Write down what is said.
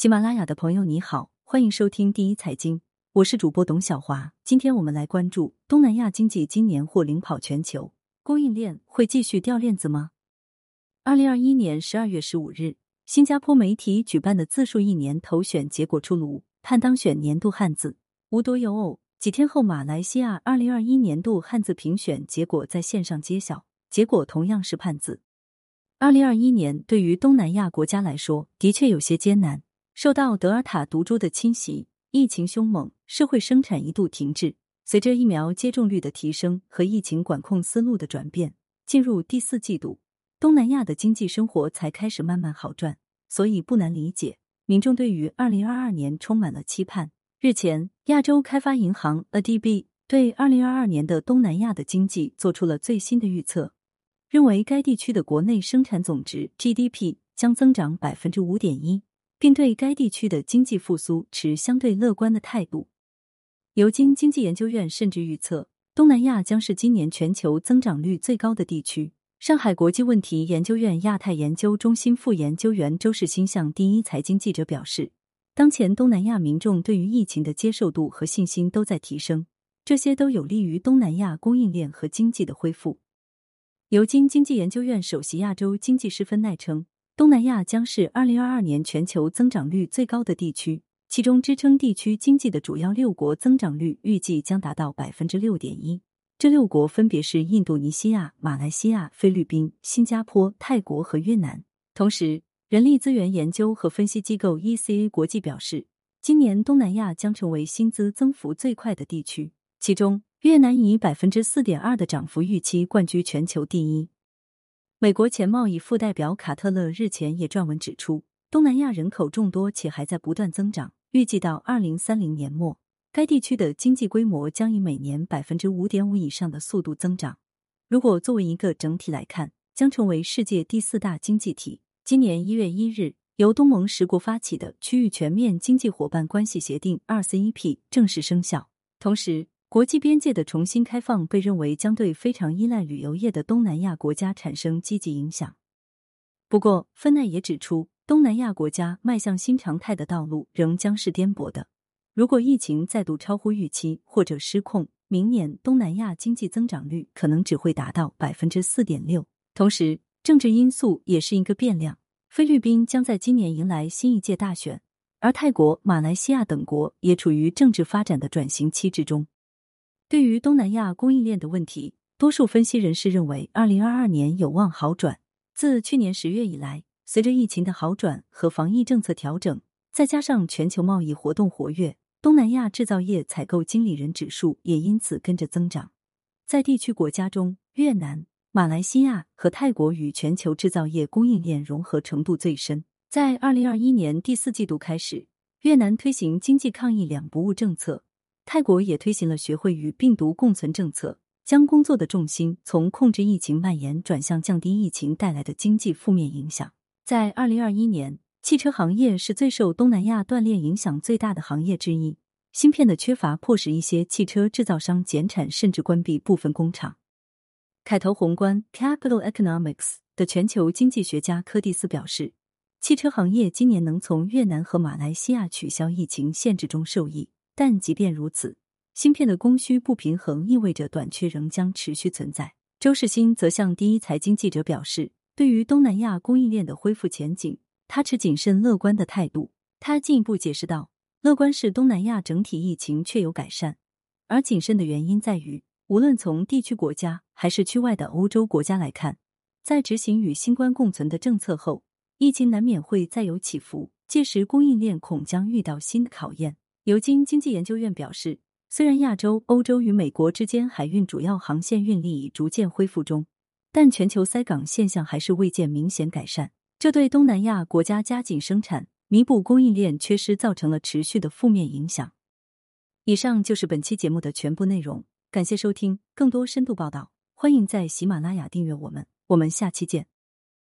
喜马拉雅的朋友你好，欢迎收听第一财经，我是主播董小华。今天我们来关注东南亚经济今年或领跑全球，供应链会继续掉链子吗？二零二一年十二月十五日，新加坡媒体举办的自述一年投选结果出炉，判当选年度汉字，无独有偶，几天后马来西亚二零二一年度汉字评选结果在线上揭晓，结果同样是判字。二零二一年对于东南亚国家来说，的确有些艰难。受到德尔塔毒株的侵袭，疫情凶猛，社会生产一度停滞。随着疫苗接种率的提升和疫情管控思路的转变，进入第四季度，东南亚的经济生活才开始慢慢好转。所以不难理解，民众对于二零二二年充满了期盼。日前，亚洲开发银行 ADB 对二零二二年的东南亚的经济做出了最新的预测。认为该地区的国内生产总值 GDP 将增长百分之五点一，并对该地区的经济复苏持相对乐观的态度。尤金经济研究院甚至预测，东南亚将是今年全球增长率最高的地区。上海国际问题研究院亚太研究中心副研究员周世新向第一财经记者表示，当前东南亚民众对于疫情的接受度和信心都在提升，这些都有利于东南亚供应链和经济的恢复。尤金经济研究院首席亚洲经济师芬奈称，东南亚将是二零二二年全球增长率最高的地区，其中支撑地区经济的主要六国增长率预计将达到百分之六点一。这六国分别是印度尼西亚、马来西亚、菲律宾、新加坡、泰国和越南。同时，人力资源研究和分析机构 ECA 国际表示，今年东南亚将成为薪资增幅最快的地区，其中。越南以百分之四点二的涨幅预期冠居全球第一。美国前贸易副代表卡特勒日前也撰文指出，东南亚人口众多且还在不断增长，预计到二零三零年末，该地区的经济规模将以每年百分之五点五以上的速度增长。如果作为一个整体来看，将成为世界第四大经济体。今年一月一日，由东盟十国发起的区域全面经济伙伴关系协定 （RCEP） 正式生效，同时。国际边界的重新开放被认为将对非常依赖旅游业的东南亚国家产生积极影响。不过，芬奈也指出，东南亚国家迈向新常态的道路仍将是颠簸的。如果疫情再度超乎预期或者失控，明年东南亚经济增长率可能只会达到百分之四点六。同时，政治因素也是一个变量。菲律宾将在今年迎来新一届大选，而泰国、马来西亚等国也处于政治发展的转型期之中。对于东南亚供应链的问题，多数分析人士认为，二零二二年有望好转。自去年十月以来，随着疫情的好转和防疫政策调整，再加上全球贸易活动活跃，东南亚制造业采购经理人指数也因此跟着增长。在地区国家中，越南、马来西亚和泰国与全球制造业供应链融合程度最深。在二零二一年第四季度开始，越南推行经济抗疫两不误政策。泰国也推行了学会与病毒共存政策，将工作的重心从控制疫情蔓延转向降低疫情带来的经济负面影响。在二零二一年，汽车行业是最受东南亚断链影响最大的行业之一。芯片的缺乏迫使一些汽车制造商减产甚至关闭部分工厂。凯投宏观 （Capital Economics） 的全球经济学家柯蒂斯表示，汽车行业今年能从越南和马来西亚取消疫情限制中受益。但即便如此，芯片的供需不平衡意味着短缺仍将持续存在。周世新则向第一财经记者表示，对于东南亚供应链的恢复前景，他持谨慎乐观的态度。他进一步解释道：“乐观是东南亚整体疫情确有改善，而谨慎的原因在于，无论从地区国家还是区外的欧洲国家来看，在执行与新冠共存的政策后，疫情难免会再有起伏，届时供应链恐将遇到新的考验。”尤金经济研究院表示，虽然亚洲、欧洲与美国之间海运主要航线运力已逐渐恢复中，但全球塞港现象还是未见明显改善，这对东南亚国家加紧生产、弥补供应链缺失造成了持续的负面影响。以上就是本期节目的全部内容，感谢收听。更多深度报道，欢迎在喜马拉雅订阅我们。我们下期见。